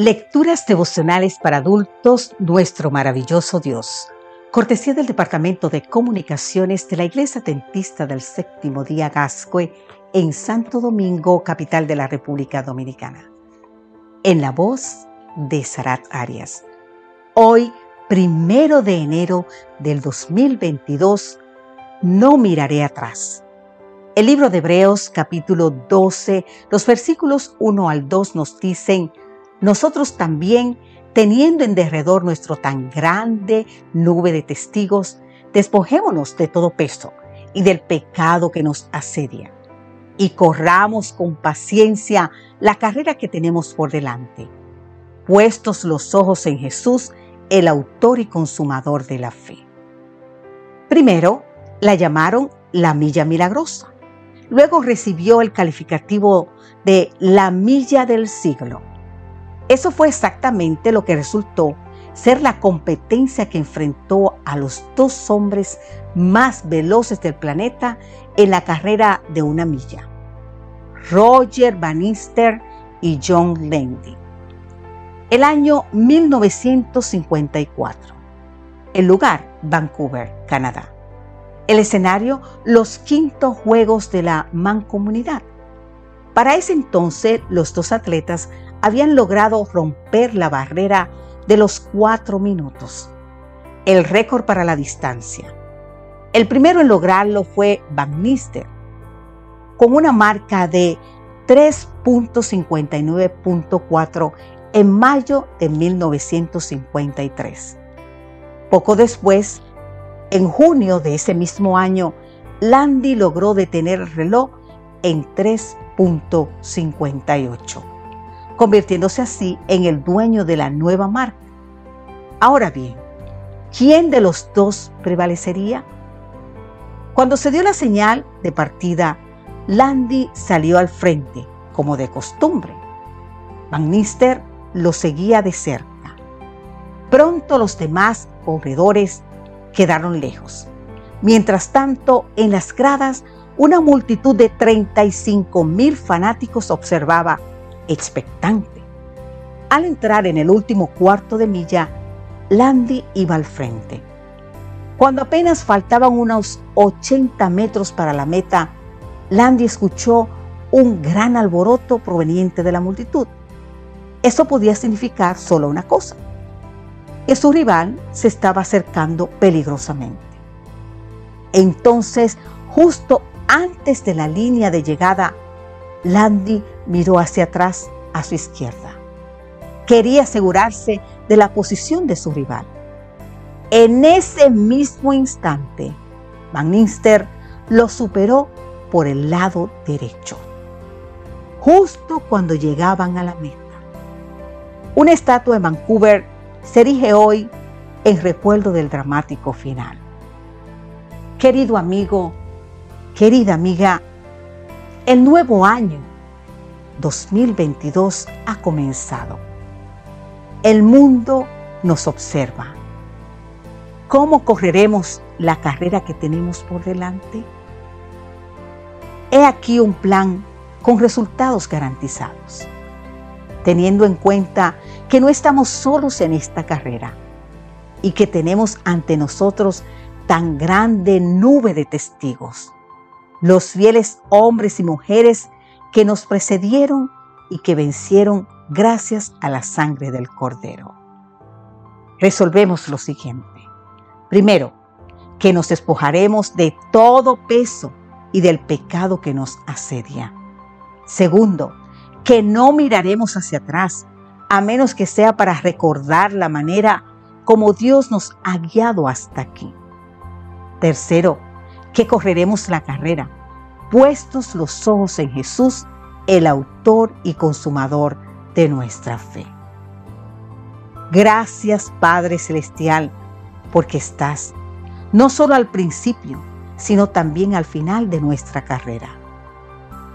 Lecturas devocionales para adultos, nuestro maravilloso Dios. Cortesía del Departamento de Comunicaciones de la Iglesia Dentista del Séptimo Día Gascue en Santo Domingo, capital de la República Dominicana. En la voz de Sarat Arias. Hoy, primero de enero del 2022, no miraré atrás. El libro de Hebreos capítulo 12, los versículos 1 al 2 nos dicen, nosotros también, teniendo en derredor nuestro tan grande nube de testigos, despojémonos de todo peso y del pecado que nos asedia, y corramos con paciencia la carrera que tenemos por delante, puestos los ojos en Jesús, el autor y consumador de la fe. Primero, la llamaron la milla milagrosa. Luego recibió el calificativo de la milla del siglo eso fue exactamente lo que resultó ser la competencia que enfrentó a los dos hombres más veloces del planeta en la carrera de una milla, Roger Bannister y John Landy. El año 1954. El lugar, Vancouver, Canadá. El escenario, los quintos Juegos de la Mancomunidad. Para ese entonces, los dos atletas habían logrado romper la barrera de los cuatro minutos, el récord para la distancia. El primero en lograrlo fue Van Nister, con una marca de 3.59.4 en mayo de 1953. Poco después, en junio de ese mismo año, Landy logró detener el reloj en 3.58 convirtiéndose así en el dueño de la nueva marca. Ahora bien, ¿quién de los dos prevalecería? Cuando se dio la señal de partida, Landy salió al frente, como de costumbre. Van Nister lo seguía de cerca. Pronto los demás corredores quedaron lejos. Mientras tanto, en las gradas, una multitud de 35 mil fanáticos observaba expectante. Al entrar en el último cuarto de milla, Landy iba al frente. Cuando apenas faltaban unos 80 metros para la meta, Landy escuchó un gran alboroto proveniente de la multitud. Eso podía significar solo una cosa, que su rival se estaba acercando peligrosamente. Entonces, justo antes de la línea de llegada, Landy miró hacia atrás a su izquierda. Quería asegurarse de la posición de su rival. En ese mismo instante, Van lo superó por el lado derecho, justo cuando llegaban a la meta. Una estatua en Vancouver se erige hoy en recuerdo del dramático final. Querido amigo, querida amiga, el nuevo año 2022 ha comenzado. El mundo nos observa. ¿Cómo correremos la carrera que tenemos por delante? He aquí un plan con resultados garantizados, teniendo en cuenta que no estamos solos en esta carrera y que tenemos ante nosotros tan grande nube de testigos, los fieles hombres y mujeres que nos precedieron y que vencieron gracias a la sangre del Cordero. Resolvemos lo siguiente. Primero, que nos despojaremos de todo peso y del pecado que nos asedia. Segundo, que no miraremos hacia atrás, a menos que sea para recordar la manera como Dios nos ha guiado hasta aquí. Tercero, que correremos la carrera puestos los ojos en Jesús, el autor y consumador de nuestra fe. Gracias Padre Celestial, porque estás no solo al principio, sino también al final de nuestra carrera.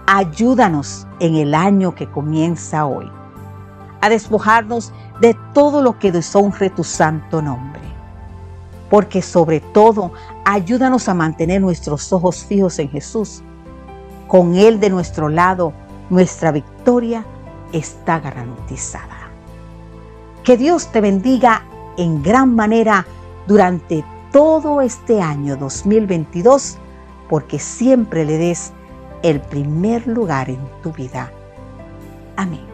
Ayúdanos en el año que comienza hoy a despojarnos de todo lo que deshonre tu santo nombre. Porque sobre todo, ayúdanos a mantener nuestros ojos fijos en Jesús con Él de nuestro lado, nuestra victoria está garantizada. Que Dios te bendiga en gran manera durante todo este año 2022, porque siempre le des el primer lugar en tu vida. Amén.